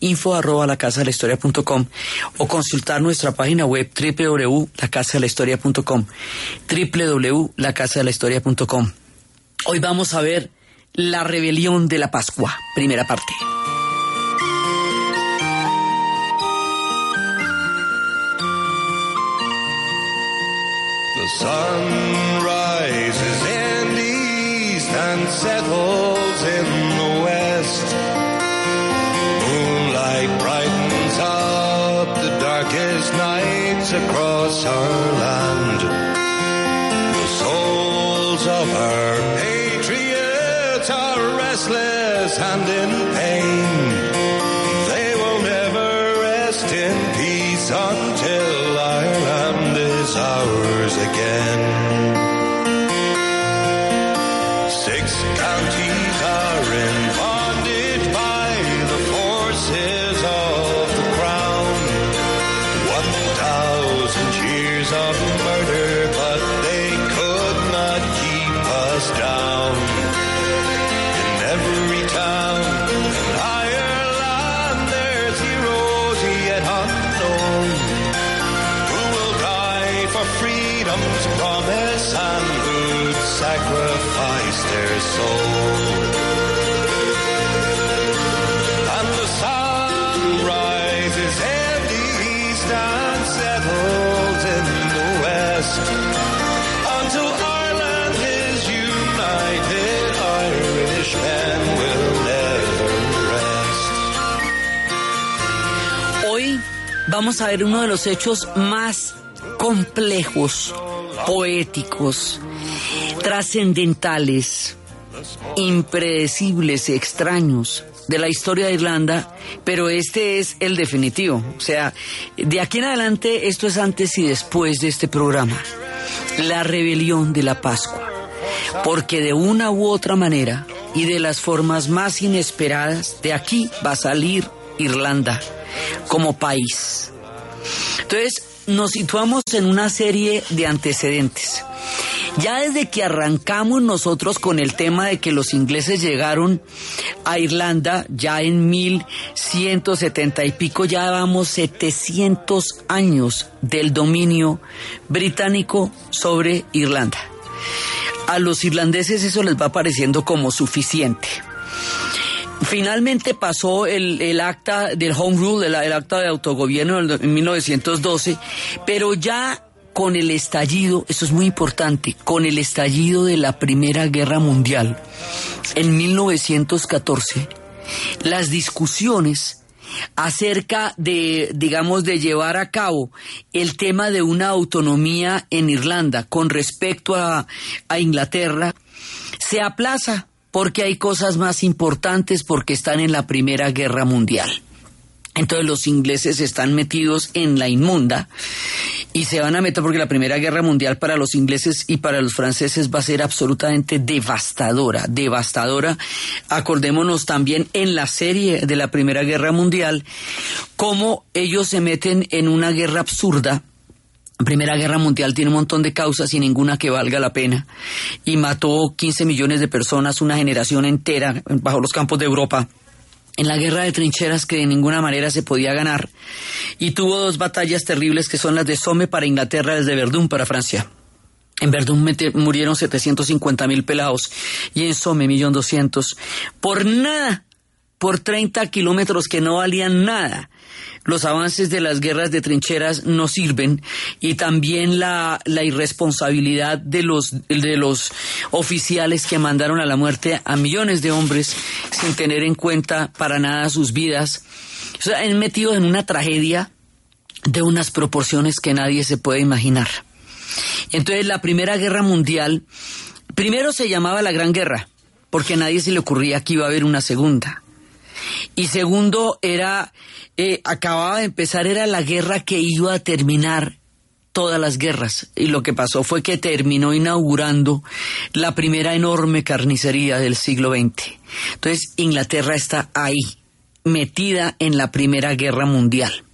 info arroba la casa de la historia punto com, o consultar nuestra página web www.lacasadelahistoria.com www.lacasadelahistoria.com Hoy vamos a ver la rebelión de la Pascua, primera parte. The sun rises and nights across our land. The souls of our patriots are restless and in soul. And the sun rises in the east and settles in the west until Ireland is united. Irishmen will never rest. Hoy vamos a ver uno de los hechos más complejos, poéticos, trascendentales, impredecibles y extraños de la historia de Irlanda, pero este es el definitivo. O sea, de aquí en adelante esto es antes y después de este programa. La rebelión de la Pascua. Porque de una u otra manera y de las formas más inesperadas, de aquí va a salir Irlanda como país. Entonces, nos situamos en una serie de antecedentes. Ya desde que arrancamos nosotros con el tema de que los ingleses llegaron a Irlanda, ya en 1170 y pico, ya vamos 700 años del dominio británico sobre Irlanda. A los irlandeses eso les va pareciendo como suficiente. Finalmente pasó el, el acta del Home Rule, el, acta de autogobierno en 1912, pero ya con el estallido, eso es muy importante, con el estallido de la Primera Guerra Mundial en 1914, las discusiones acerca de, digamos, de llevar a cabo el tema de una autonomía en Irlanda con respecto a, Inglaterra, se aplaza porque hay cosas más importantes porque están en la Primera Guerra Mundial. Entonces los ingleses están metidos en la inmunda y se van a meter porque la Primera Guerra Mundial para los ingleses y para los franceses va a ser absolutamente devastadora, devastadora. Acordémonos también en la serie de la Primera Guerra Mundial cómo ellos se meten en una guerra absurda Primera Guerra Mundial tiene un montón de causas y ninguna que valga la pena. Y mató 15 millones de personas, una generación entera bajo los campos de Europa. En la guerra de trincheras que de ninguna manera se podía ganar. Y tuvo dos batallas terribles que son las de Somme para Inglaterra, las de Verdún para Francia. En Verdún murieron 750 mil pelados y en Somme 1.200.000. Por nada, por 30 kilómetros que no valían nada. Los avances de las guerras de trincheras no sirven y también la, irresponsabilidad de los, de los oficiales que mandaron a la muerte a millones de hombres sin tener en cuenta para nada sus vidas. O sea, han metido en una tragedia de unas proporciones que nadie se puede imaginar. Entonces la Primera Guerra Mundial, primero se llamaba la Gran Guerra, porque a nadie se le ocurría que iba a haber una segunda. Y segundo, era, eh, acababa de empezar, era la guerra que iba a terminar todas las guerras y lo que pasó fue que terminó inaugurando la primera enorme carnicería del siglo XX. Entonces Inglaterra está ahí, metida en la Primera Guerra Mundial.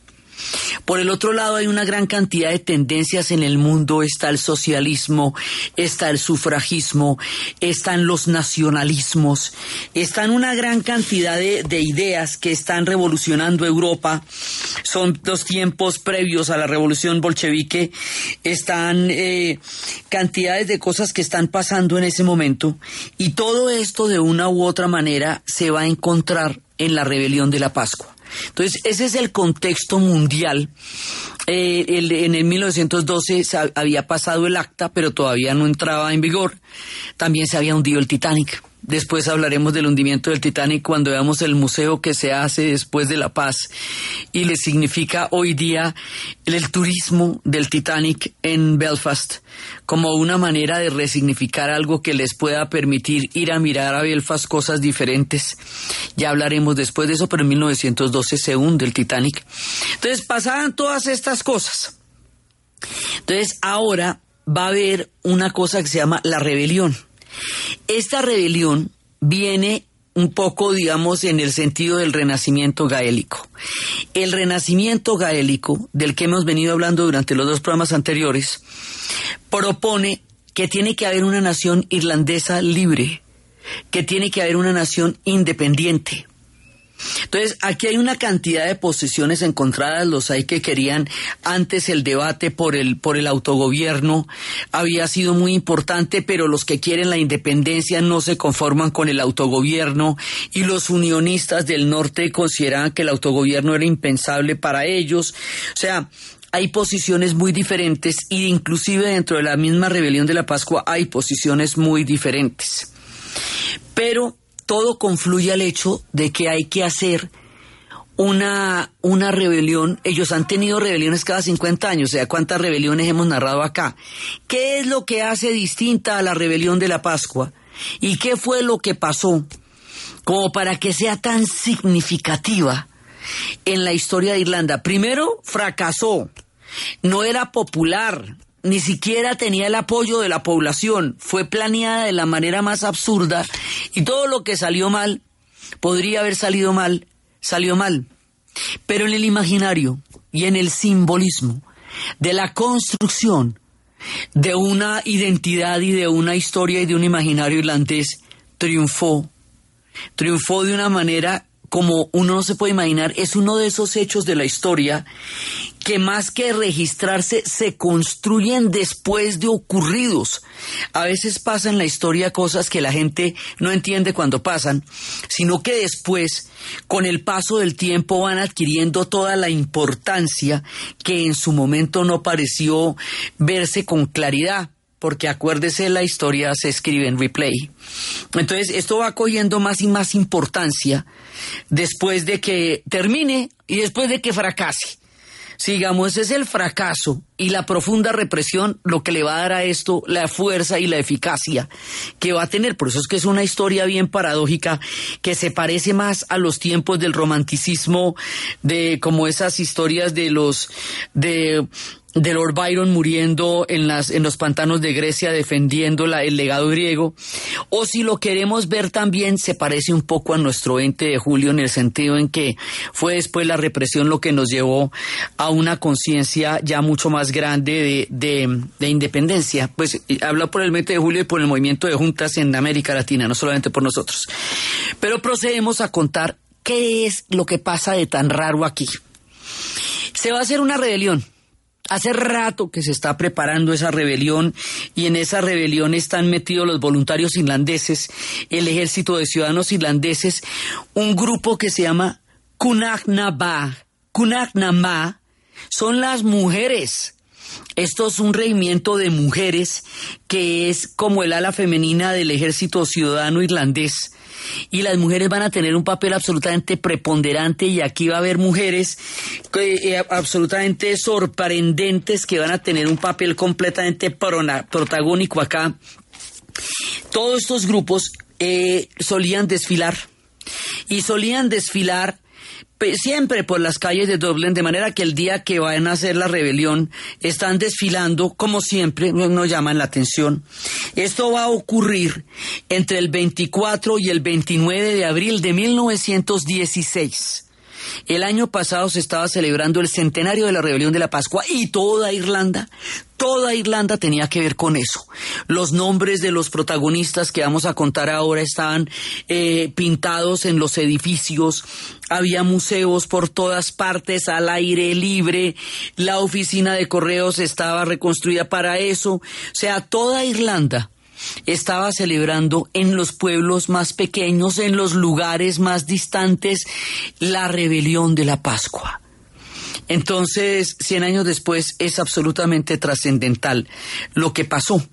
Por el otro lado, hay una gran cantidad de tendencias en el mundo. Está el socialismo, está el sufragismo, están los nacionalismos, están una gran cantidad de, de ideas que están revolucionando Europa. Son los tiempos previos a la revolución bolchevique. Están eh, cantidades de cosas que están pasando en ese momento. Y todo esto, de una u otra manera, se va a encontrar en la rebelión de la Pascua. Entonces, ese es el contexto mundial. Eh, el- en el 1912 se ha- había pasado el acta, pero todavía no entraba en vigor. También se había hundido el Titanic. Después hablaremos del hundimiento del Titanic cuando veamos el museo que se hace después de la paz y le significa hoy día el, el turismo del Titanic en Belfast como una manera de resignificar algo que les pueda permitir ir a mirar a Belfast cosas diferentes. Ya hablaremos después de eso, pero en 1912 se hunde el Titanic. Entonces pasaban todas estas cosas. Entonces ahora va a haber una cosa que se llama la rebelión. Esta rebelión viene un poco, digamos, en el sentido del renacimiento gaélico. El renacimiento gaélico, del que hemos venido hablando durante los dos programas anteriores, propone que tiene que haber una nación irlandesa libre, que tiene que haber una nación independiente. Entonces, aquí hay una cantidad de posiciones encontradas, los hay que querían antes el debate por el por el autogobierno había sido muy importante, pero los que quieren la independencia no se conforman con el autogobierno y los unionistas del norte consideraban que el autogobierno era impensable para ellos. O sea, hay posiciones muy diferentes y inclusive dentro de la misma rebelión de la Pascua hay posiciones muy diferentes. Pero todo confluye al hecho de que hay que hacer una, una rebelión. Ellos han tenido rebeliones cada 50 años, o sea, ¿cuántas rebeliones hemos narrado acá? ¿Qué es lo que hace distinta a la rebelión de la Pascua? ¿Y qué fue lo que pasó como para que sea tan significativa en la historia de Irlanda? Primero, fracasó. No era popular, ni siquiera tenía el apoyo de la población, fue planeada de la manera más absurda y todo lo que salió mal, podría haber salido mal, salió mal. Pero en el imaginario y en el simbolismo de la construcción de una identidad y de una historia y de un imaginario irlandés, triunfó. Triunfó de una manera como uno no se puede imaginar, es uno de esos hechos de la historia que más que registrarse se construyen después de ocurridos. A veces pasa en la historia cosas que la gente no entiende cuando pasan, sino que después, con el paso del tiempo, van adquiriendo toda la importancia que en su momento no pareció verse con claridad porque acuérdese la historia se escribe en replay. Entonces esto va cogiendo más y más importancia después de que termine y después de que fracase. Sigamos, es el fracaso y la profunda represión lo que le va a dar a esto la fuerza y la eficacia que va a tener. Por eso es que es una historia bien paradójica que se parece más a los tiempos del romanticismo, de como esas historias de los de de Lord Byron muriendo en, las, en los pantanos de Grecia defendiendo el legado griego, o si lo queremos ver también se parece un poco a nuestro 20 de julio en el sentido en que fue después la represión lo que nos llevó a una conciencia ya mucho más grande de, de, de independencia. Pues habla por el 20 de julio y por el movimiento de juntas en América Latina, no solamente por nosotros. Pero procedemos a contar qué es lo que pasa de tan raro aquí. Se va a hacer una rebelión Hace rato que se está preparando esa rebelión y en esa rebelión están metidos los voluntarios irlandeses, el ejército de ciudadanos irlandeses, un grupo que se llama Kunagnaba. Kunagnama son las mujeres. Esto es un regimiento de mujeres que es como el ala femenina del ejército ciudadano irlandés y las mujeres van a tener un papel absolutamente preponderante y aquí va a haber mujeres eh, eh, absolutamente sorprendentes que van a tener un papel completamente prona- protagónico acá. Todos estos grupos eh, solían desfilar y solían desfilar siempre por las calles de Dublín, de manera que el día que vayan a hacer la rebelión están desfilando, como siempre, no llaman la atención. Esto va a ocurrir entre el 24 y el 29 de abril de 1916. El año pasado se estaba celebrando el centenario de la rebelión de la Pascua y toda Irlanda, toda Irlanda tenía que ver con eso. Los nombres de los protagonistas que vamos a contar ahora estaban eh, pintados en los edificios, había museos por todas partes al aire libre, la oficina de correos estaba reconstruida para eso, o sea, toda Irlanda estaba celebrando en los pueblos más pequeños, en los lugares más distantes, la rebelión de la Pascua. Entonces, cien años después es absolutamente trascendental lo que pasó.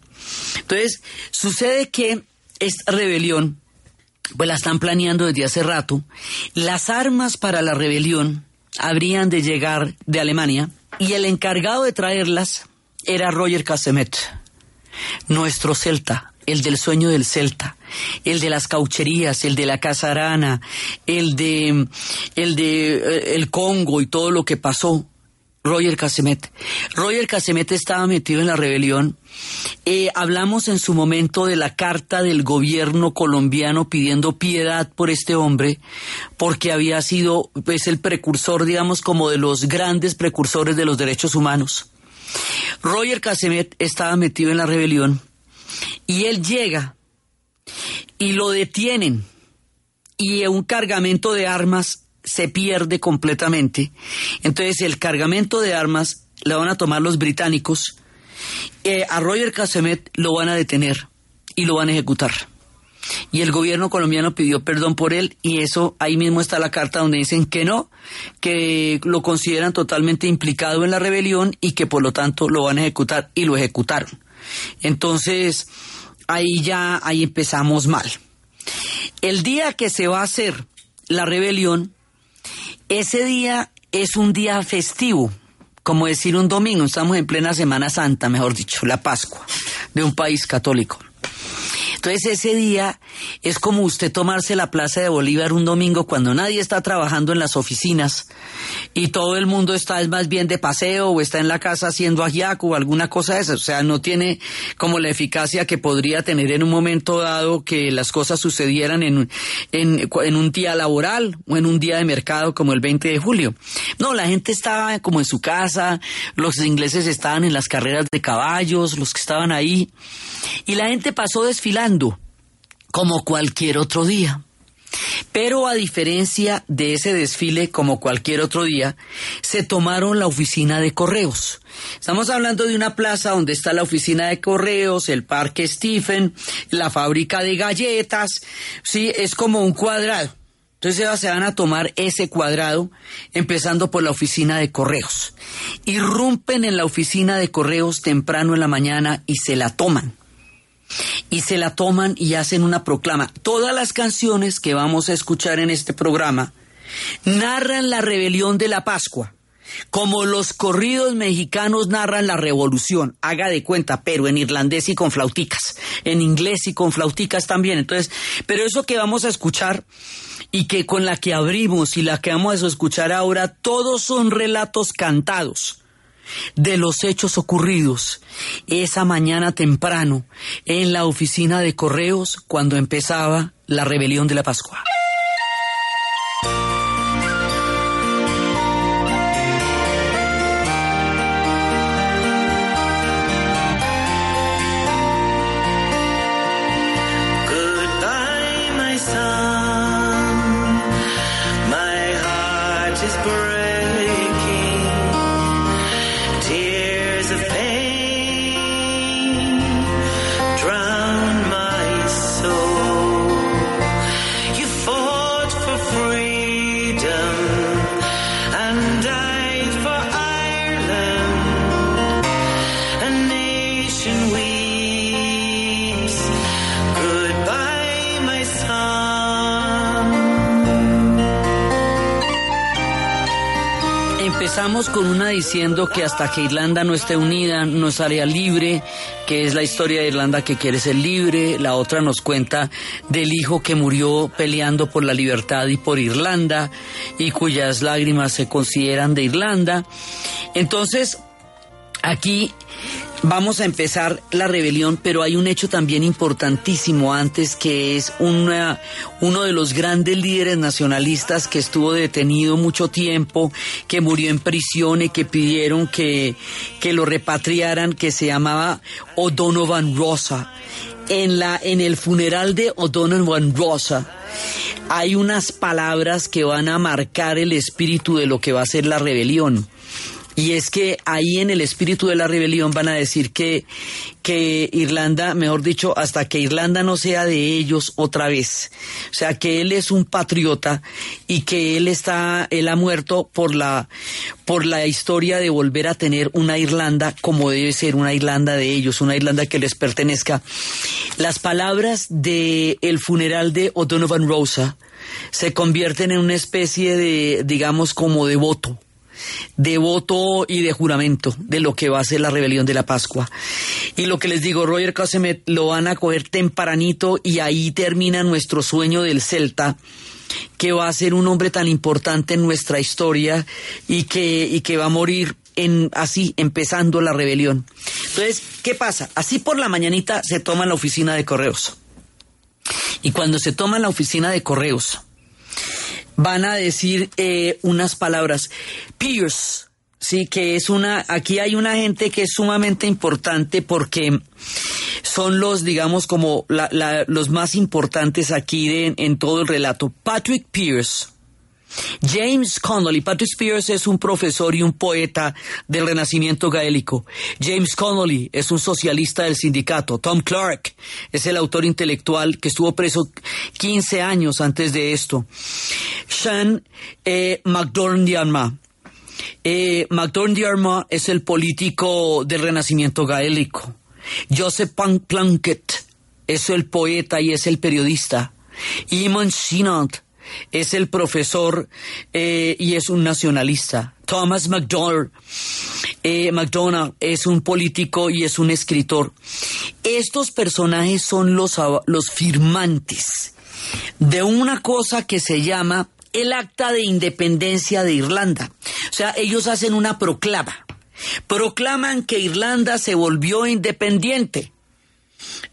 Entonces, sucede que esta rebelión, pues la están planeando desde hace rato. Las armas para la rebelión habrían de llegar de Alemania y el encargado de traerlas era Roger Casemet nuestro celta, el del sueño del celta, el de las caucherías, el de la casarana, el de el de eh, el Congo y todo lo que pasó. Roger Casemet. Roger Casemet estaba metido en la rebelión. Eh, hablamos en su momento de la carta del gobierno colombiano pidiendo piedad por este hombre, porque había sido pues, el precursor, digamos, como de los grandes precursores de los derechos humanos. Roger Casemet estaba metido en la rebelión y él llega y lo detienen y un cargamento de armas se pierde completamente. Entonces el cargamento de armas lo van a tomar los británicos, eh, a Roger Casemet lo van a detener y lo van a ejecutar y el gobierno colombiano pidió perdón por él y eso ahí mismo está la carta donde dicen que no, que lo consideran totalmente implicado en la rebelión y que por lo tanto lo van a ejecutar y lo ejecutaron. Entonces, ahí ya ahí empezamos mal. El día que se va a hacer la rebelión, ese día es un día festivo, como decir un domingo, estamos en plena Semana Santa, mejor dicho, la Pascua de un país católico. Entonces ese día es como usted tomarse la Plaza de Bolívar un domingo cuando nadie está trabajando en las oficinas y todo el mundo está más bien de paseo o está en la casa haciendo ajiaco o alguna cosa de eso. O sea, no tiene como la eficacia que podría tener en un momento dado que las cosas sucedieran en, en, en un día laboral o en un día de mercado como el 20 de julio. No, la gente estaba como en su casa, los ingleses estaban en las carreras de caballos, los que estaban ahí, y la gente pasó desfilando como cualquier otro día. Pero a diferencia de ese desfile como cualquier otro día, se tomaron la oficina de correos. Estamos hablando de una plaza donde está la oficina de correos, el parque Stephen, la fábrica de galletas, sí, es como un cuadrado. Entonces se van a tomar ese cuadrado, empezando por la oficina de correos. Irrumpen en la oficina de correos temprano en la mañana y se la toman y se la toman y hacen una proclama. Todas las canciones que vamos a escuchar en este programa narran la rebelión de la Pascua, como los corridos mexicanos narran la revolución, haga de cuenta, pero en irlandés y con flauticas, en inglés y con flauticas también. Entonces, pero eso que vamos a escuchar y que con la que abrimos y la que vamos a escuchar ahora, todos son relatos cantados de los hechos ocurridos esa mañana temprano en la oficina de correos cuando empezaba la rebelión de la Pascua. Empezamos con una diciendo que hasta que Irlanda no esté unida no estaría libre, que es la historia de Irlanda que quiere ser libre. La otra nos cuenta del hijo que murió peleando por la libertad y por Irlanda y cuyas lágrimas se consideran de Irlanda. Entonces, aquí Vamos a empezar la rebelión, pero hay un hecho también importantísimo antes que es una, uno de los grandes líderes nacionalistas que estuvo detenido mucho tiempo, que murió en prisión y que pidieron que, que lo repatriaran, que se llamaba O'Donovan Rosa. En, la, en el funeral de O'Donovan Rosa hay unas palabras que van a marcar el espíritu de lo que va a ser la rebelión. Y es que ahí en el espíritu de la rebelión van a decir que, que Irlanda, mejor dicho, hasta que Irlanda no sea de ellos otra vez. O sea, que él es un patriota y que él está, él ha muerto por la, por la historia de volver a tener una Irlanda como debe ser, una Irlanda de ellos, una Irlanda que les pertenezca. Las palabras de el funeral de O'Donovan Rosa se convierten en una especie de, digamos, como de voto de voto y de juramento de lo que va a ser la rebelión de la Pascua. Y lo que les digo, Roger Casemet lo van a coger tempranito y ahí termina nuestro sueño del Celta que va a ser un hombre tan importante en nuestra historia y que, y que va a morir en, así, empezando la rebelión. Entonces, ¿qué pasa? Así por la mañanita se toma la oficina de correos. Y cuando se toma la oficina de correos, van a decir eh, unas palabras. Pierce, sí, que es una, aquí hay una gente que es sumamente importante porque son los, digamos, como los más importantes aquí en todo el relato. Patrick Pierce James Connolly, Patrick Spears es un profesor y un poeta del renacimiento gaélico. James Connolly es un socialista del sindicato. Tom Clark es el autor intelectual que estuvo preso 15 años antes de esto. Sean eh, McDormand eh, es el político del renacimiento gaélico. Joseph Plunkett es el poeta y es el periodista. Eamon Sinant es el profesor eh, y es un nacionalista. Thomas McDonald, eh, McDonald es un político y es un escritor. Estos personajes son los, los firmantes de una cosa que se llama el Acta de Independencia de Irlanda. O sea, ellos hacen una proclama. Proclaman que Irlanda se volvió independiente.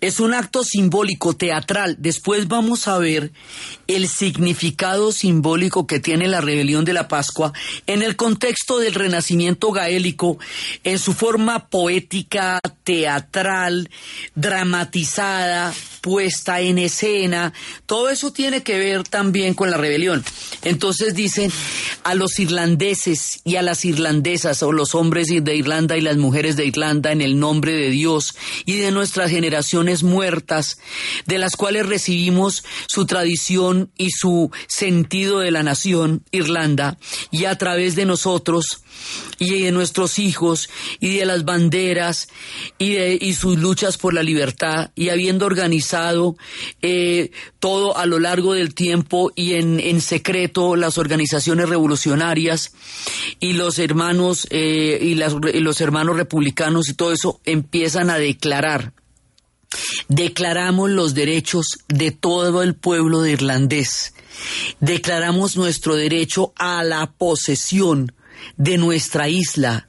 Es un acto simbólico teatral. Después vamos a ver el significado simbólico que tiene la rebelión de la Pascua en el contexto del renacimiento gaélico, en su forma poética, teatral, dramatizada, puesta en escena. Todo eso tiene que ver también con la rebelión. Entonces dicen a los irlandeses y a las irlandesas, o los hombres de Irlanda y las mujeres de Irlanda, en el nombre de Dios y de nuestras generaciones muertas, de las cuales recibimos su tradición y su sentido de la nación, Irlanda, y a través de nosotros y de nuestros hijos y de las banderas y y sus luchas por la libertad y habiendo organizado eh, todo a lo largo del tiempo y en, secreto las organizaciones revolucionarias y los hermanos eh, y, y los hermanos republicanos y todo eso empiezan a declarar Declaramos los derechos de todo el pueblo de irlandés. Declaramos nuestro derecho a la posesión de nuestra isla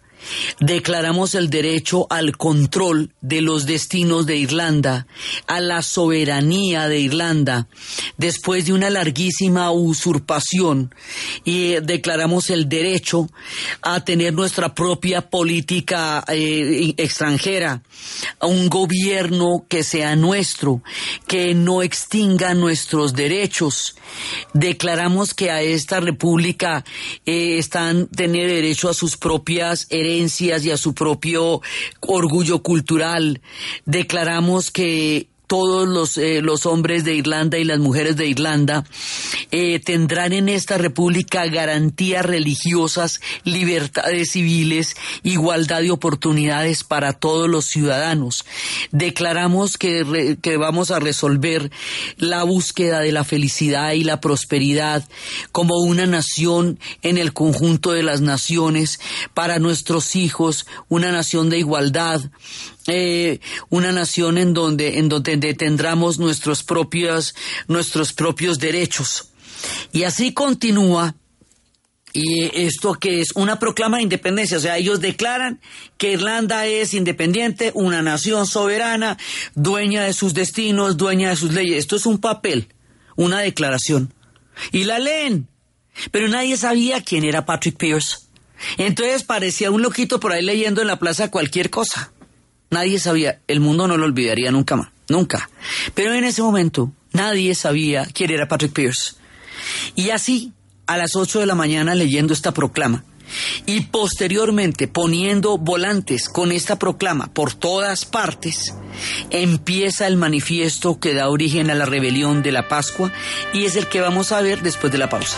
Declaramos el derecho al control de los destinos de Irlanda, a la soberanía de Irlanda, después de una larguísima usurpación, y declaramos el derecho a tener nuestra propia política eh, extranjera, a un gobierno que sea nuestro, que no extinga nuestros derechos. Declaramos que a esta república eh, están tener derecho a sus propias herencias y a su propio orgullo cultural. Declaramos que todos los, eh, los hombres de Irlanda y las mujeres de Irlanda eh, tendrán en esta república garantías religiosas, libertades civiles, igualdad de oportunidades para todos los ciudadanos. Declaramos que, re- que vamos a resolver la búsqueda de la felicidad y la prosperidad como una nación en el conjunto de las naciones para nuestros hijos, una nación de igualdad, eh, una nación en donde, en donde tendremos nuestros propios, nuestros propios derechos. Y así continúa y esto que es una proclama de independencia, o sea, ellos declaran que Irlanda es independiente, una nación soberana, dueña de sus destinos, dueña de sus leyes. Esto es un papel, una declaración. Y la leen. Pero nadie sabía quién era Patrick Pierce. Entonces parecía un loquito por ahí leyendo en la plaza cualquier cosa. Nadie sabía, el mundo no lo olvidaría nunca más, nunca. Pero en ese momento nadie sabía quién era Patrick Pierce. Y así, a las 8 de la mañana leyendo esta proclama y posteriormente poniendo volantes con esta proclama por todas partes, empieza el manifiesto que da origen a la rebelión de la Pascua y es el que vamos a ver después de la pausa.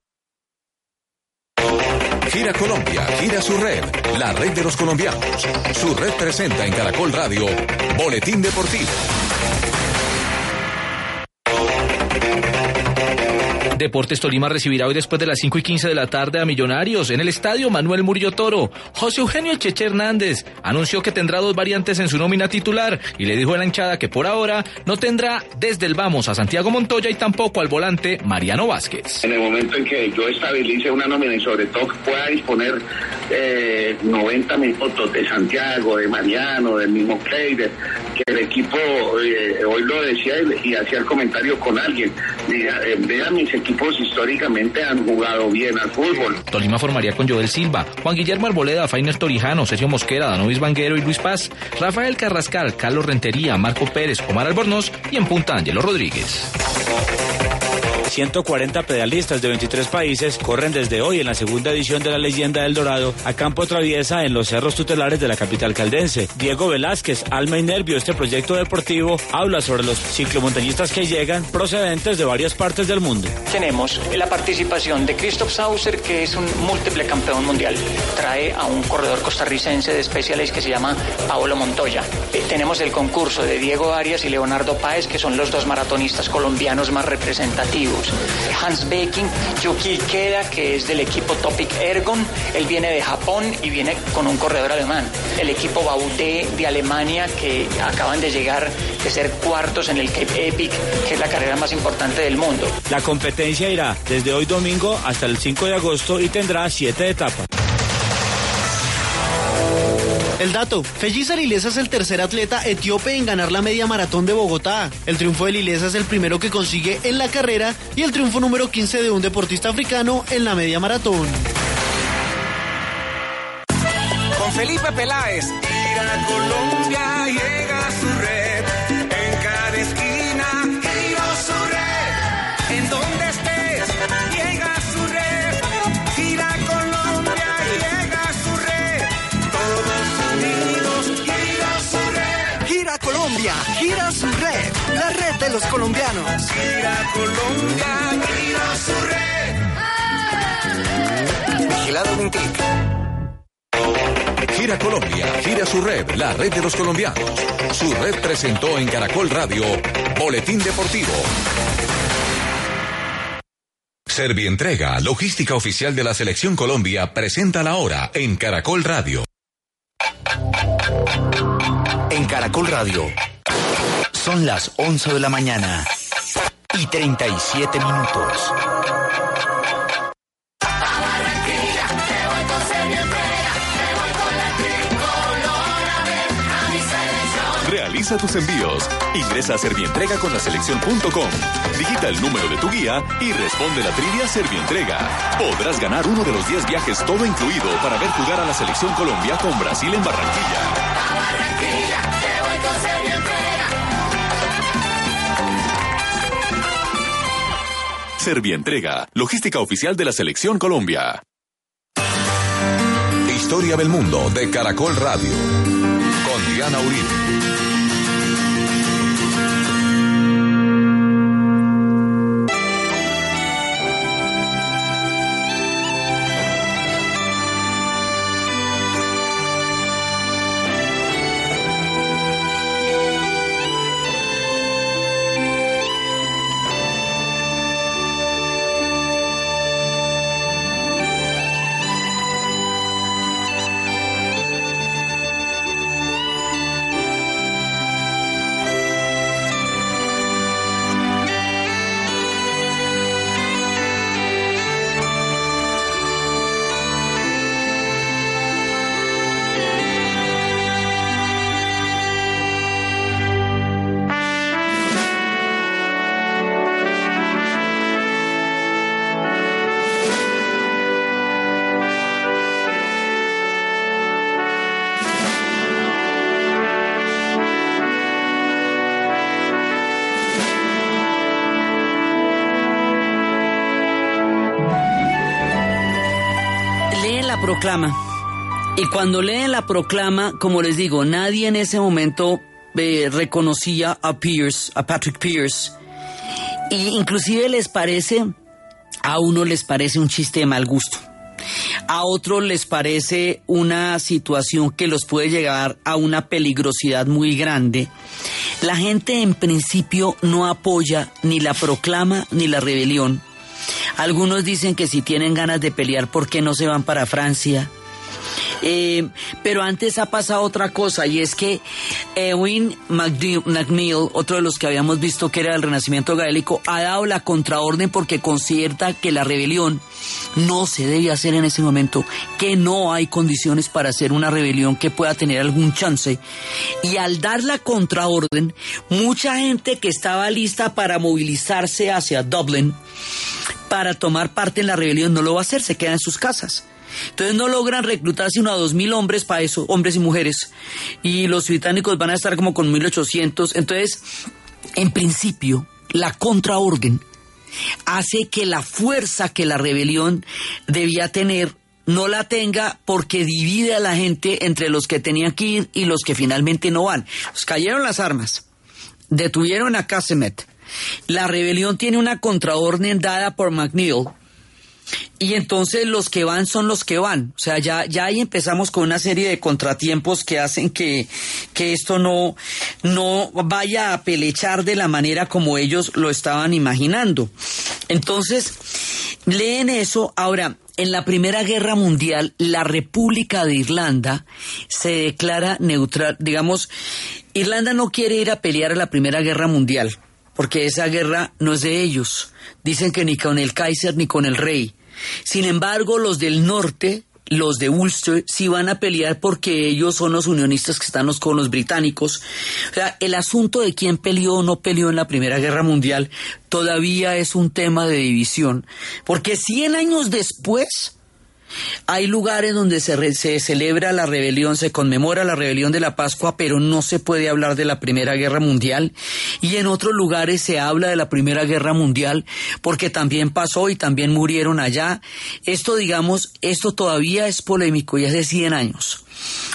Gira Colombia, gira su red, la red de los colombianos. Su red presenta en Caracol Radio, Boletín Deportivo. Deportes Tolima recibirá hoy después de las 5 y 15 de la tarde a Millonarios en el estadio Manuel Murillo Toro. José Eugenio Cheche Hernández anunció que tendrá dos variantes en su nómina titular y le dijo a la hinchada que por ahora no tendrá desde el vamos a Santiago Montoya y tampoco al volante Mariano Vázquez. En el momento en que yo estabilice una nómina y sobre todo pueda disponer eh, 90 minutos de Santiago, de Mariano, del mismo Kleider, que el equipo, eh, hoy lo decía y, hacía el comentario con alguien, mira, eh, vean mis equipos históricamente han jugado bien al fútbol. Tolima formaría con Joel Silva, Juan Guillermo Arboleda, Fainer Torijano, Sergio Mosquera, Danovis Vanguero y Luis Paz, Rafael Carrascal, Carlos Rentería, Marco Pérez, Omar Albornoz y en punta Ángelo Rodríguez. 140 pedalistas de 23 países corren desde hoy en la segunda edición de la Leyenda del Dorado a campo traviesa en los cerros tutelares de la capital caldense. Diego Velázquez, Alma y Nervio, este proyecto deportivo, habla sobre los ciclomontañistas que llegan procedentes de varias partes del mundo. Tenemos la participación de Christoph Sauser, que es un múltiple campeón mundial. Trae a un corredor costarricense de Specialized que se llama Paolo Montoya. Eh, tenemos el concurso de Diego Arias y Leonardo Páez, que son los dos maratonistas colombianos más representativos. Hans Becking, Yuki Ikeda, que es del equipo Topic Ergon. Él viene de Japón y viene con un corredor alemán. El equipo Baudet de Alemania, que acaban de llegar de ser cuartos en el Cape Epic, que es la carrera más importante del mundo. La competencia irá desde hoy domingo hasta el 5 de agosto y tendrá siete etapas. El dato, Felisa Lilesa es el tercer atleta etíope en ganar la media maratón de Bogotá. El triunfo de Lilesa es el primero que consigue en la carrera y el triunfo número 15 de un deportista africano en la media maratón. Con Felipe Peláez. Ir a Colombia Su red, la red de los colombianos. Gira Colombia, gira su red. Vigilado Mintic. Gira Colombia, gira su red, la red de los colombianos. Su red presentó en Caracol Radio, Boletín Deportivo. Servientrega, logística oficial de la Selección Colombia, presenta la hora en Caracol Radio. En Caracol Radio. Son las 11 de la mañana y 37 minutos. Realiza tus envíos. Ingresa a Servientrega con la selección.com. Digita el número de tu guía y responde la trivia Servientrega. Podrás ganar uno de los 10 viajes todo incluido para ver jugar a la selección Colombia con Brasil en Barranquilla. Servientrega, logística oficial de la selección Colombia. Historia del mundo de Caracol Radio. Con Diana Uribe. Y cuando leen la proclama, como les digo, nadie en ese momento eh, reconocía a Pierce, a Patrick Pierce. Y inclusive les parece, a uno les parece un chiste de mal gusto. A otros les parece una situación que los puede llegar a una peligrosidad muy grande. La gente en principio no apoya ni la proclama ni la rebelión. Algunos dicen que si tienen ganas de pelear, ¿por qué no se van para Francia? Eh, pero antes ha pasado otra cosa y es que Edwin McNeil, otro de los que habíamos visto que era del Renacimiento gaélico, ha dado la contraorden porque considera que la rebelión no se debe hacer en ese momento, que no hay condiciones para hacer una rebelión que pueda tener algún chance. Y al dar la contraorden, mucha gente que estaba lista para movilizarse hacia Dublin para tomar parte en la rebelión no lo va a hacer, se queda en sus casas. Entonces no logran reclutar sino a dos mil hombres para eso, hombres y mujeres. Y los británicos van a estar como con 1800. Entonces, en principio, la contraorden hace que la fuerza que la rebelión debía tener no la tenga porque divide a la gente entre los que tenían que ir y los que finalmente no van. Pues cayeron las armas, detuvieron a Casemet. La rebelión tiene una contraorden dada por McNeil y entonces los que van son los que van. O sea, ya, ya ahí empezamos con una serie de contratiempos que hacen que, que esto no, no vaya a pelechar de la manera como ellos lo estaban imaginando. Entonces, leen eso. Ahora, en la Primera Guerra Mundial, la República de Irlanda se declara neutral. Digamos, Irlanda no quiere ir a pelear a la Primera Guerra Mundial, porque esa guerra no es de ellos. Dicen que ni con el Kaiser ni con el rey. Sin embargo, los del norte, los de Ulster, sí van a pelear porque ellos son los unionistas que están con los británicos. O sea, el asunto de quién peleó o no peleó en la Primera Guerra Mundial todavía es un tema de división. Porque 100 años después, Hay lugares donde se, celebra la rebelión, se conmemora la rebelión de la Pascua, pero no se puede hablar de la Primera Guerra Mundial. Y en otros lugares se habla de la Primera Guerra Mundial porque también pasó y también murieron allá. Esto, digamos, esto todavía es polémico y hace 100 años.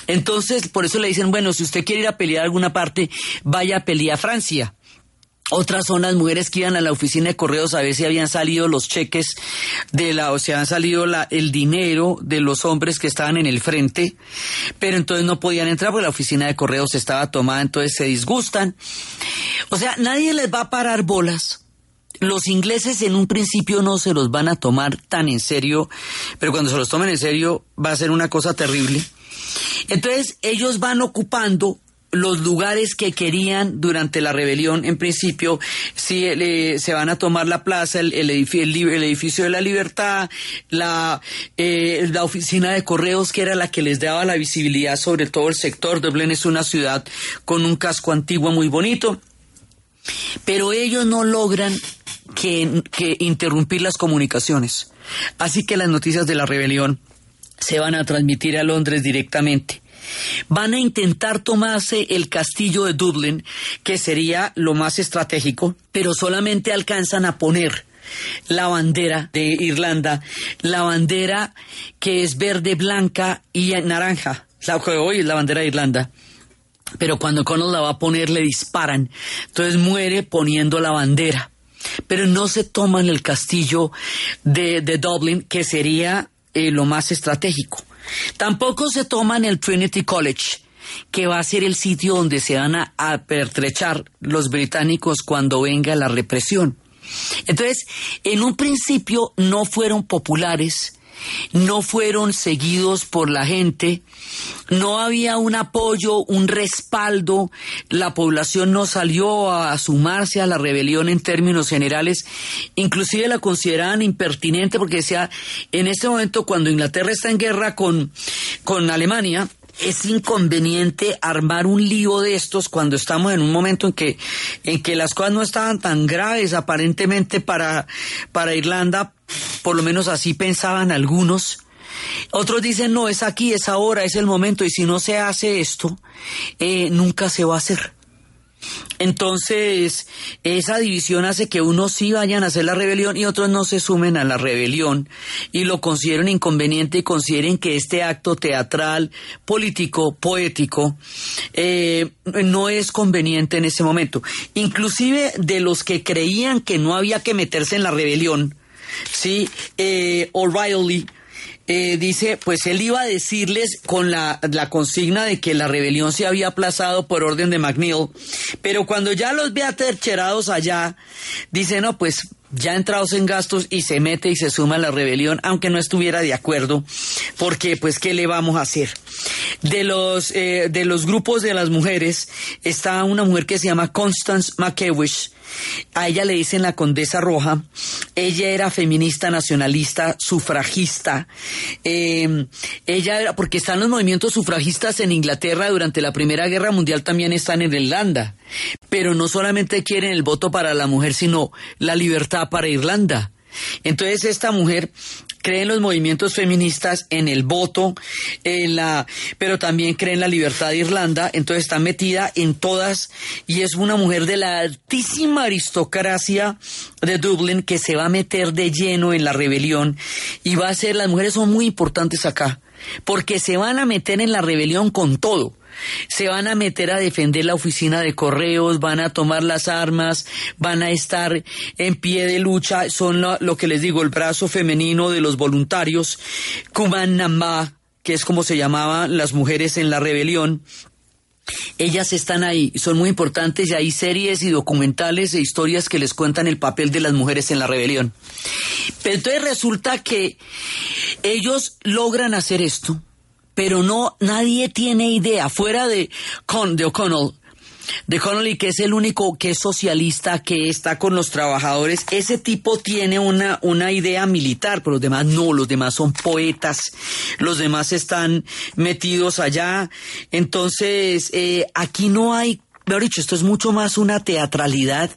Entonces, por eso le dicen, bueno, si usted quiere ir a pelear a alguna parte, vaya a pelear a Francia. Otras son las mujeres que iban a la oficina de correos a ver si habían salido los cheques de la, o sea, han salido el dinero de los hombres que estaban en el frente, pero entonces no podían entrar porque la oficina de correos estaba tomada, entonces se disgustan. O sea, nadie les va a parar bolas. Los ingleses en un principio no se los van a tomar tan en serio, pero cuando se los tomen en serio va a ser una cosa terrible. Entonces ellos van ocupando los lugares que querían durante la rebelión, en principio, si eh, se van a tomar la plaza, el, edificio de la libertad, la, eh, la oficina de correos, que era la que les daba la visibilidad sobre todo el sector. Dublín es una ciudad con un casco antiguo muy bonito, pero ellos no logran que interrumpir las comunicaciones. Así que las noticias de la rebelión se van a transmitir a Londres directamente. Van a intentar tomarse el castillo de Dublín, que sería lo más estratégico, pero solamente alcanzan a poner la bandera de Irlanda, la bandera que es verde, blanca y naranja, la que hoy es la bandera de Irlanda. Pero cuando Connell la va a poner le disparan, entonces muere poniendo la bandera. Pero no se toman el castillo de, de Dublin, que sería eh, lo más estratégico. Tampoco se toman el Trinity College, que va a ser el sitio donde se van a, pertrechar los británicos cuando venga la represión. Entonces, en un principio no fueron populares, no fueron seguidos por la gente, no había un apoyo, un respaldo, la población no salió a sumarse a la rebelión en términos generales, inclusive la consideraban impertinente porque decía, en este momento cuando Inglaterra está en guerra con, con Alemania, es inconveniente armar un lío de estos cuando estamos en un momento en que, en que las cosas no estaban tan graves aparentemente para, para Irlanda, por lo menos así pensaban algunos. Otros dicen, no, es aquí, es ahora, es el momento, y si no se hace esto, eh, nunca se va a hacer. Entonces, esa división hace que unos sí vayan a hacer la rebelión y otros no se sumen a la rebelión y lo consideren inconveniente y consideren que este acto teatral, político, poético, eh, no es conveniente en ese momento. Inclusive de los que creían que no había que meterse en la rebelión, sí, eh, O'Reilly, eh, dice, pues él iba a decirles con la, consigna de que la rebelión se había aplazado por orden de McNeil, pero cuando ya los ve atercherados allá, dice, no, pues ya entrados en gastos y se mete y se suma a la rebelión, aunque no estuviera de acuerdo, porque pues, ¿qué le vamos a hacer? De los, eh, de los grupos de las mujeres, está una mujer que se llama Constance McKewish, a ella le dicen la Condesa Roja. Ella era feminista, nacionalista, sufragista. Eh, ella era, porque están los movimientos sufragistas en Inglaterra durante la Primera Guerra Mundial, también están en Irlanda. Pero no solamente quieren el voto para la mujer, sino la libertad para Irlanda. Entonces esta mujer cree en los movimientos feministas, en el voto, en la, pero también cree en la libertad de Irlanda, entonces está metida en todas y es una mujer de la altísima aristocracia de Dublín que se va a meter de lleno en la rebelión y va a ser, las mujeres son muy importantes acá, porque se van a meter en la rebelión con todo se van a meter a defender la oficina de correos, van a tomar las armas, van a estar en pie de lucha, son lo, que les digo, el brazo femenino de los voluntarios, Kuman Nama, que es como se llamaban las mujeres en la rebelión. Ellas están ahí, son muy importantes y hay series y documentales e historias que les cuentan el papel de las mujeres en la rebelión. Pero entonces resulta que ellos logran hacer esto, pero no, nadie tiene idea, fuera de, Con, de O'Connell, de Connolly, que es el único que es socialista, que está con los trabajadores, ese tipo tiene una, una idea militar, pero los demás no, los demás son poetas, los demás están metidos allá. Entonces, eh, aquí no hay, mejor dicho, esto es mucho más una teatralidad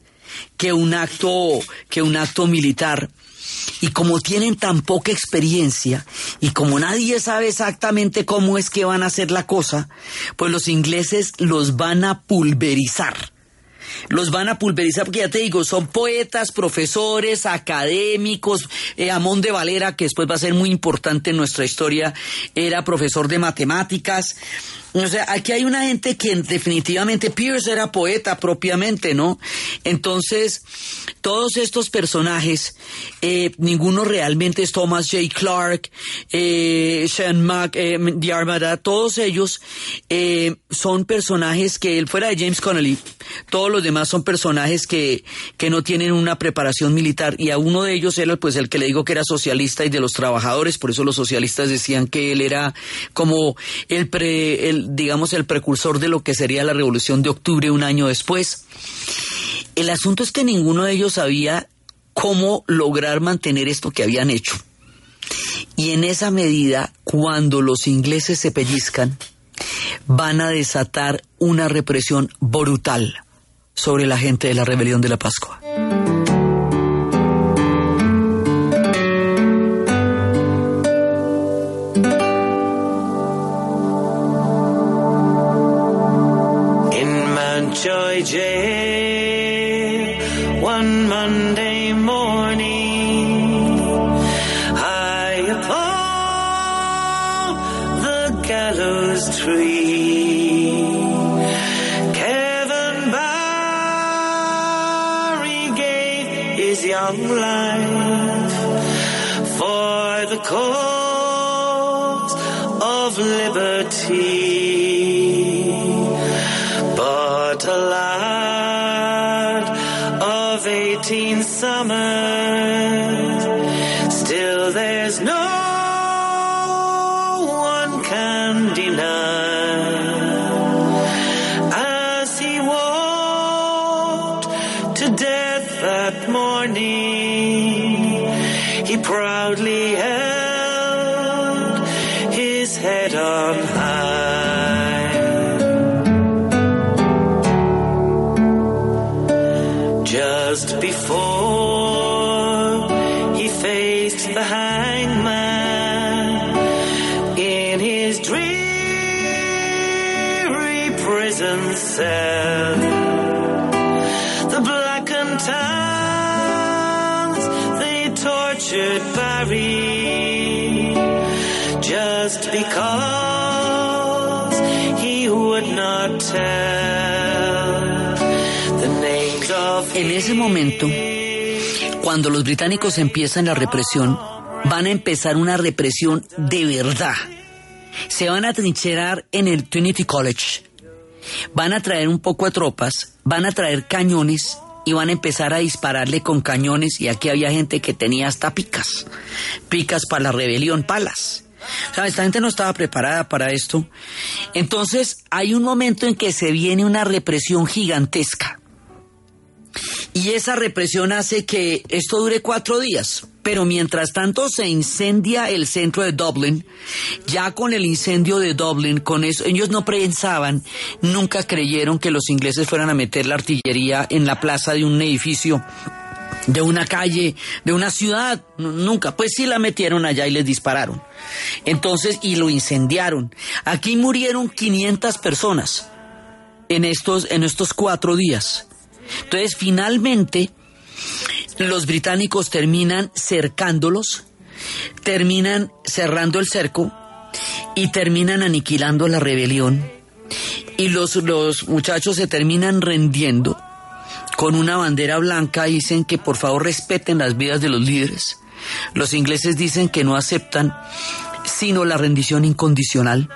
que un acto, que un acto militar. Y como tienen tan poca experiencia y como nadie sabe exactamente cómo es que van a hacer la cosa, pues los ingleses los van a pulverizar los van a pulverizar, porque ya te digo, son poetas, profesores, académicos. Eh, Amón de Valera, que después va a ser muy importante en nuestra historia, era profesor de matemáticas. O sea, aquí hay una gente que definitivamente Pierce era poeta propiamente, ¿no? Entonces, todos estos personajes, eh, ninguno realmente es Thomas J. Clark, eh, Sean Mac, eh, Armada, todos ellos eh, son personajes que, fuera de James Connolly, todos los demás son personajes que, que no tienen una preparación militar y a uno de ellos era pues el que le digo que era socialista y de los trabajadores, por eso los socialistas decían que él era como el pre, el, digamos, el precursor de lo que sería la revolución de octubre un año después. El asunto es que ninguno de ellos sabía cómo lograr mantener esto que habían hecho. Y en esa medida, cuando los ingleses se pellizcan, van a desatar una represión brutal sobre la gente de la rebelión de la Pascua. The blackened towns they tortured just because he would not the names of En ese momento, cuando los británicos empiezan la represión, van a empezar una represión de verdad. Se van a trincherar en el Trinity College, van a traer un poco de tropas, van a traer cañones y van a empezar a dispararle con cañones y aquí había gente que tenía hasta picas, picas para la rebelión, palas. O sea, esta gente no estaba preparada para esto. Entonces hay un momento en que se viene una represión gigantesca. Y esa represión hace que esto dure cuatro días. Pero mientras tanto se incendia el centro de Dublin. Ya con el incendio de Dublin, con eso, ellos no pensaban, nunca creyeron que los ingleses fueran a meter la artillería en la plaza de un edificio de una calle, de una ciudad, nunca, pues sí la metieron allá y les dispararon. Entonces, y lo incendiaron. Aquí murieron 500 personas en estos, en estos cuatro días. Entonces, finalmente, los británicos terminan cercándolos, terminan cerrando el cerco y terminan aniquilando la rebelión. Y los, los muchachos se terminan rendiendo con una bandera blanca. Dicen que por favor respeten las vidas de los líderes. Los ingleses dicen que no aceptan sino la rendición incondicional.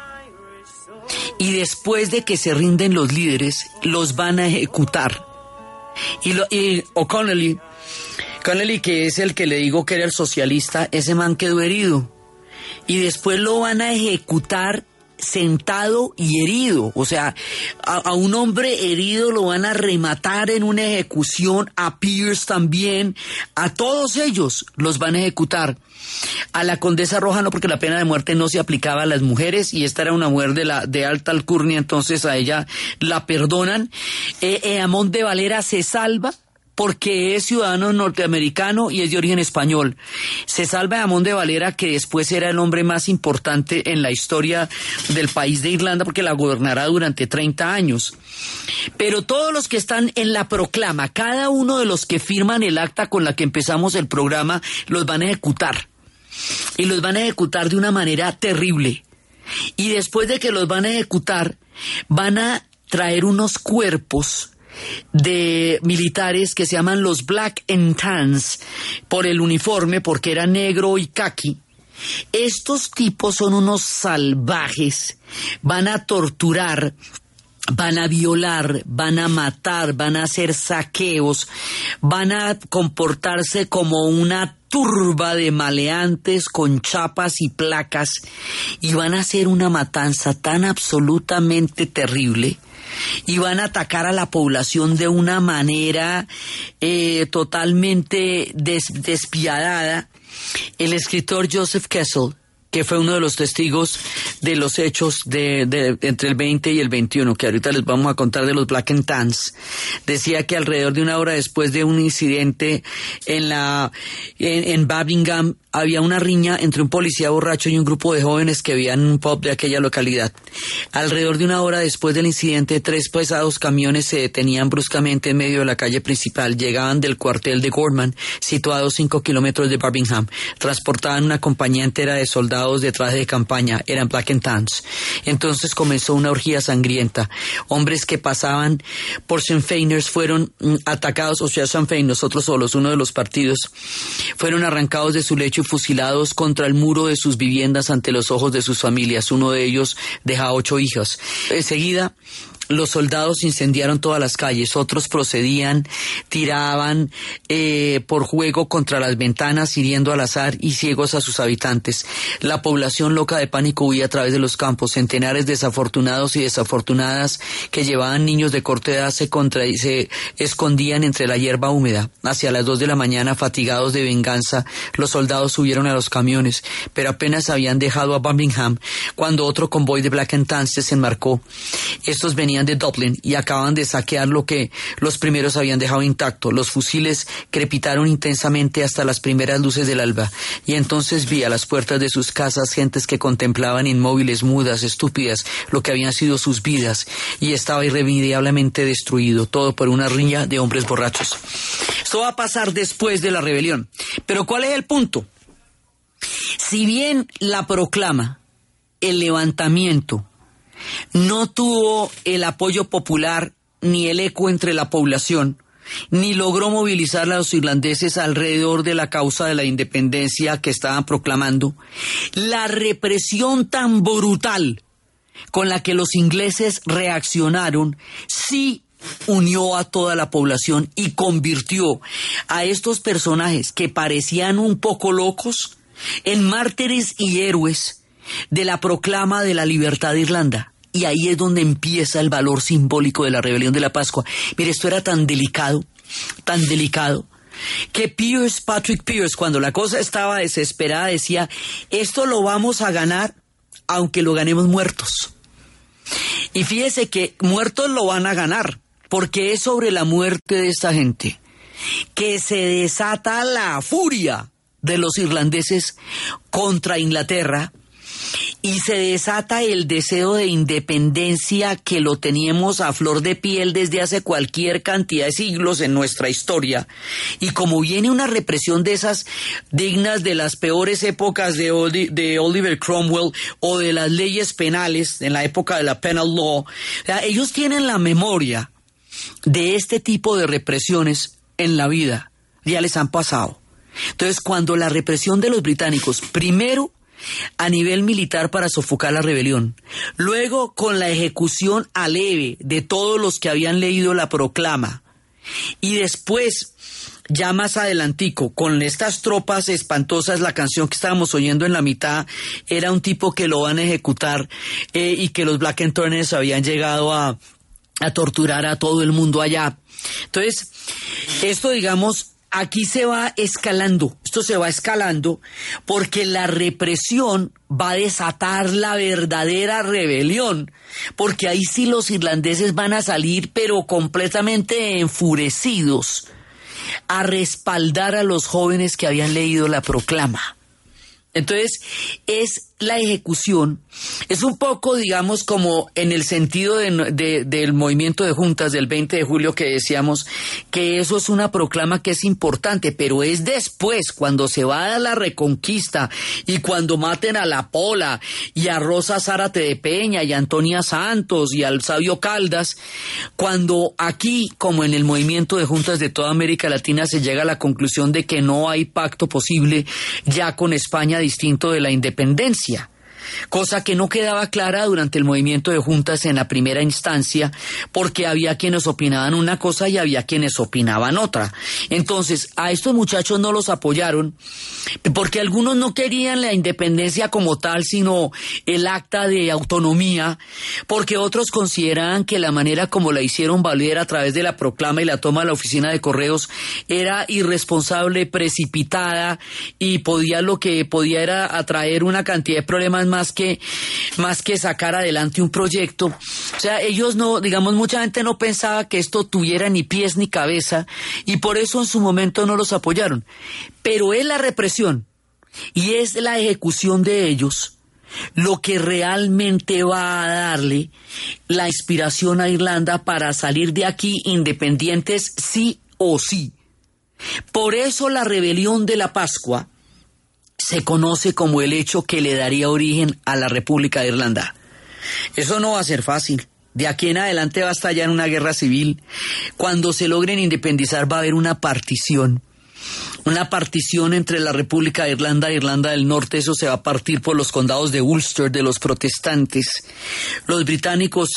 Y después de que se rinden los líderes, los van a ejecutar. Y, lo, y O'Connelly, Connelly, que es el que le digo que era el socialista, ese man quedó herido. Y después lo van a ejecutar sentado y herido. O sea, a, un hombre herido lo van a rematar en una ejecución, a Pierce también, a todos ellos los van a ejecutar. A la condesa roja no, porque la pena de muerte no se aplicaba a las mujeres y esta era una mujer de, la, de alta alcurnia, entonces a ella la perdonan. Eh, eh, Amón de Valera se salva porque es ciudadano norteamericano y es de origen español. Se salva de Amón de Valera, que después era el hombre más importante en la historia del país de Irlanda, porque la gobernará durante 30 años. Pero todos los que están en la proclama, cada uno de los que firman el acta con la que empezamos el programa, los van a ejecutar. Y los van a ejecutar de una manera terrible. Y después de que los van a ejecutar, van a traer unos cuerpos de militares que se llaman los Black and Tans por el uniforme porque era negro y kaki. Estos tipos son unos salvajes, van a torturar, van a violar, van a matar, van a hacer saqueos, van a comportarse como una turba de maleantes con chapas y placas y van a hacer una matanza tan absolutamente terrible y van a atacar a la población de una manera eh, totalmente despiadada. El escritor Joseph Kessel, que fue uno de los testigos de los hechos de, entre el 20 y el 21, que ahorita les vamos a contar de los Black and Tans, decía que alrededor de una hora después de un incidente en la en, en Babingham había una riña entre un policía borracho y un grupo de jóvenes que vivían en un pub de aquella localidad. Alrededor de una hora después del incidente, tres pesados camiones se detenían bruscamente en medio de la calle principal. Llegaban del cuartel de Gorman, situado cinco kilómetros de Birmingham. Transportaban una compañía entera de soldados de traje de campaña. Eran Black and Tans. Entonces comenzó una orgía sangrienta. Hombres que pasaban por Sinn Feiners fueron mm, atacados, o sea, Sinn Fein, nosotros solos, uno de los partidos, fueron arrancados de su lecho fusilados contra el muro de sus viviendas ante los ojos de sus familias. Uno de ellos deja ocho hijas. Enseguida, los soldados incendiaron todas las calles, otros procedían, tiraban eh, por juego contra las ventanas, hiriendo al azar y ciegos a sus habitantes. La población loca de pánico huía a través de los campos, centenares desafortunados y desafortunadas que llevaban niños de corta edad se, contra se escondían entre la hierba húmeda. Hacia las dos de la mañana, fatigados de venganza, los soldados subieron a los camiones, pero apenas habían dejado a Birmingham cuando otro convoy de Black and Tans se desembarcó. Estos venían de Dublin y acaban de saquear lo que los primeros habían dejado intacto. Los fusiles crepitaron intensamente hasta las primeras luces del alba, y entonces vi a las puertas de sus casas gentes que contemplaban inmóviles, mudas, estúpidas, lo que habían sido sus vidas, y estaba irremediablemente destruido, todo por una riña de hombres borrachos. Esto va a pasar después de la rebelión. Pero ¿cuál es el punto? Si bien la proclama, el levantamiento, no tuvo el apoyo popular ni el eco entre la población, ni logró movilizar a los irlandeses alrededor de la causa de la independencia que estaban proclamando, la represión tan brutal con la que los ingleses reaccionaron sí unió a toda la población y convirtió a estos personajes que parecían un poco locos en mártires y héroes de la proclama de la libertad de Irlanda. Y ahí es donde empieza el valor simbólico de la rebelión de la Pascua. Mire, esto era tan delicado, tan delicado, que Pierce, Patrick Pierce, cuando la cosa estaba desesperada, decía, esto lo vamos a ganar aunque lo ganemos muertos. Y fíjese que muertos lo van a ganar, porque es sobre la muerte de esta gente que se desata la furia de los irlandeses contra Inglaterra y se desata el deseo de independencia que lo teníamos a flor de piel desde hace cualquier cantidad de siglos en nuestra historia. Y como viene una represión de esas dignas de las peores épocas de, Oliver Cromwell o de las leyes penales en la época de la penal law, ellos tienen la memoria de este tipo de represiones en la vida. Ya les han pasado. Entonces, cuando la represión de los británicos, primero a nivel militar para sofocar la rebelión. Luego, con la ejecución a leve de todos los que habían leído la proclama. Y después, ya más adelantico, con estas tropas espantosas, la canción que estábamos oyendo en la mitad era un tipo que lo van a ejecutar eh, y que los Black Turners habían llegado a, a torturar a todo el mundo allá. Entonces, esto, digamos, aquí se va escalando, esto se va escalando porque la represión va a desatar la verdadera rebelión, porque ahí sí los irlandeses van a salir pero completamente enfurecidos a respaldar a los jóvenes que habían leído la proclama. Entonces, es la ejecución, es un poco, digamos, como en el sentido de- de- del movimiento de juntas del 20 de julio que decíamos que eso es una proclama que es importante, pero es después, cuando se va a la reconquista y cuando maten a la Pola y a Rosa Zárate de Peña y a Antonia Santos y al Sabio Caldas, cuando aquí, como en el movimiento de juntas de toda América Latina, se llega a la conclusión de que no hay pacto posible ya con España distinto de la independencia cosa que no quedaba clara durante el movimiento de juntas en la primera instancia, porque había quienes opinaban una cosa y había quienes opinaban otra. Entonces, a estos muchachos no los apoyaron, porque algunos no querían la independencia como tal, sino el acta de autonomía, porque otros consideraban que la manera como la hicieron valer a través de la proclama y la toma de la oficina de correos era irresponsable, precipitada y podía lo que podía era atraer una cantidad de problemas más que más que sacar adelante un proyecto. O sea, ellos no, digamos, mucha gente no pensaba que esto tuviera ni pies ni cabeza y por eso en su momento no los apoyaron. Pero es la represión y es la ejecución de ellos lo que realmente va a darle la inspiración a Irlanda para salir de aquí independientes sí o sí. Por eso la rebelión de la Pascua se conoce como el hecho que le daría origen a la República de Irlanda. Eso no va a ser fácil. De aquí en adelante va a estallar una guerra civil. Cuando se logren independizar va a haber una partición. Una partición entre la República de Irlanda e Irlanda del Norte. Eso se va a partir por los condados de Ulster de los protestantes. Los británicos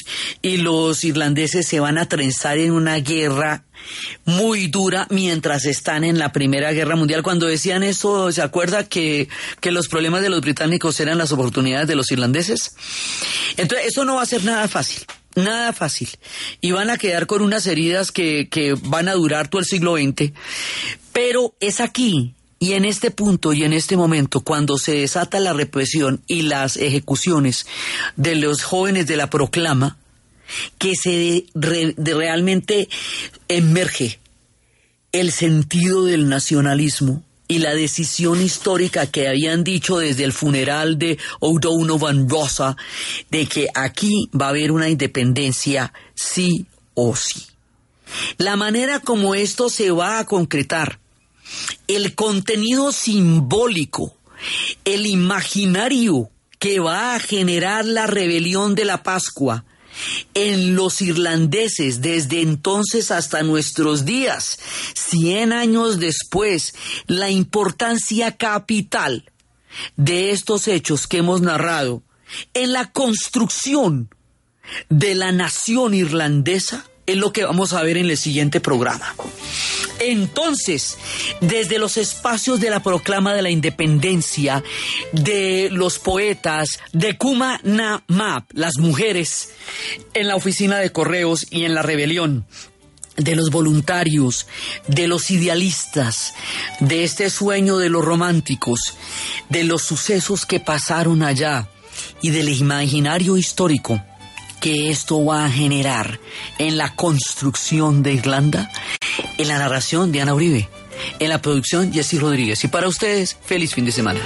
y los irlandeses se van a trenzar en una guerra muy dura mientras están en la Primera Guerra Mundial. Cuando decían eso, ¿se acuerda que, que los problemas de los británicos eran las oportunidades de los irlandeses? Entonces, eso no va a ser nada fácil. Nada fácil. Y van a quedar con unas heridas que, que van a durar todo el siglo XX. Pero es aquí, y en este punto y en este momento, cuando se desata la represión y las ejecuciones de los jóvenes de la proclama, que se re- de realmente emerge el sentido del nacionalismo y la decisión histórica que habían dicho desde el funeral de O'Donovan Rosa de que aquí va a haber una independencia sí o sí. La manera como esto se va a concretar, el contenido simbólico, el imaginario que va a generar la rebelión de la Pascua, en los irlandeses desde entonces hasta nuestros días, 100 años después, la importancia capital de estos hechos que hemos narrado en la construcción de la nación irlandesa es lo que vamos a ver en el siguiente programa. Entonces, desde los espacios de la proclama de la independencia, de los poetas, de Kuma Na Map, las mujeres, en la oficina de correos y en la rebelión, de los voluntarios, de los idealistas, de este sueño de los románticos, de los sucesos que pasaron allá y del imaginario histórico que esto va a generar en la construcción de Irlanda, en la narración Diana Uribe, en la producción Jessy Rodríguez. Y para ustedes, feliz fin de semana.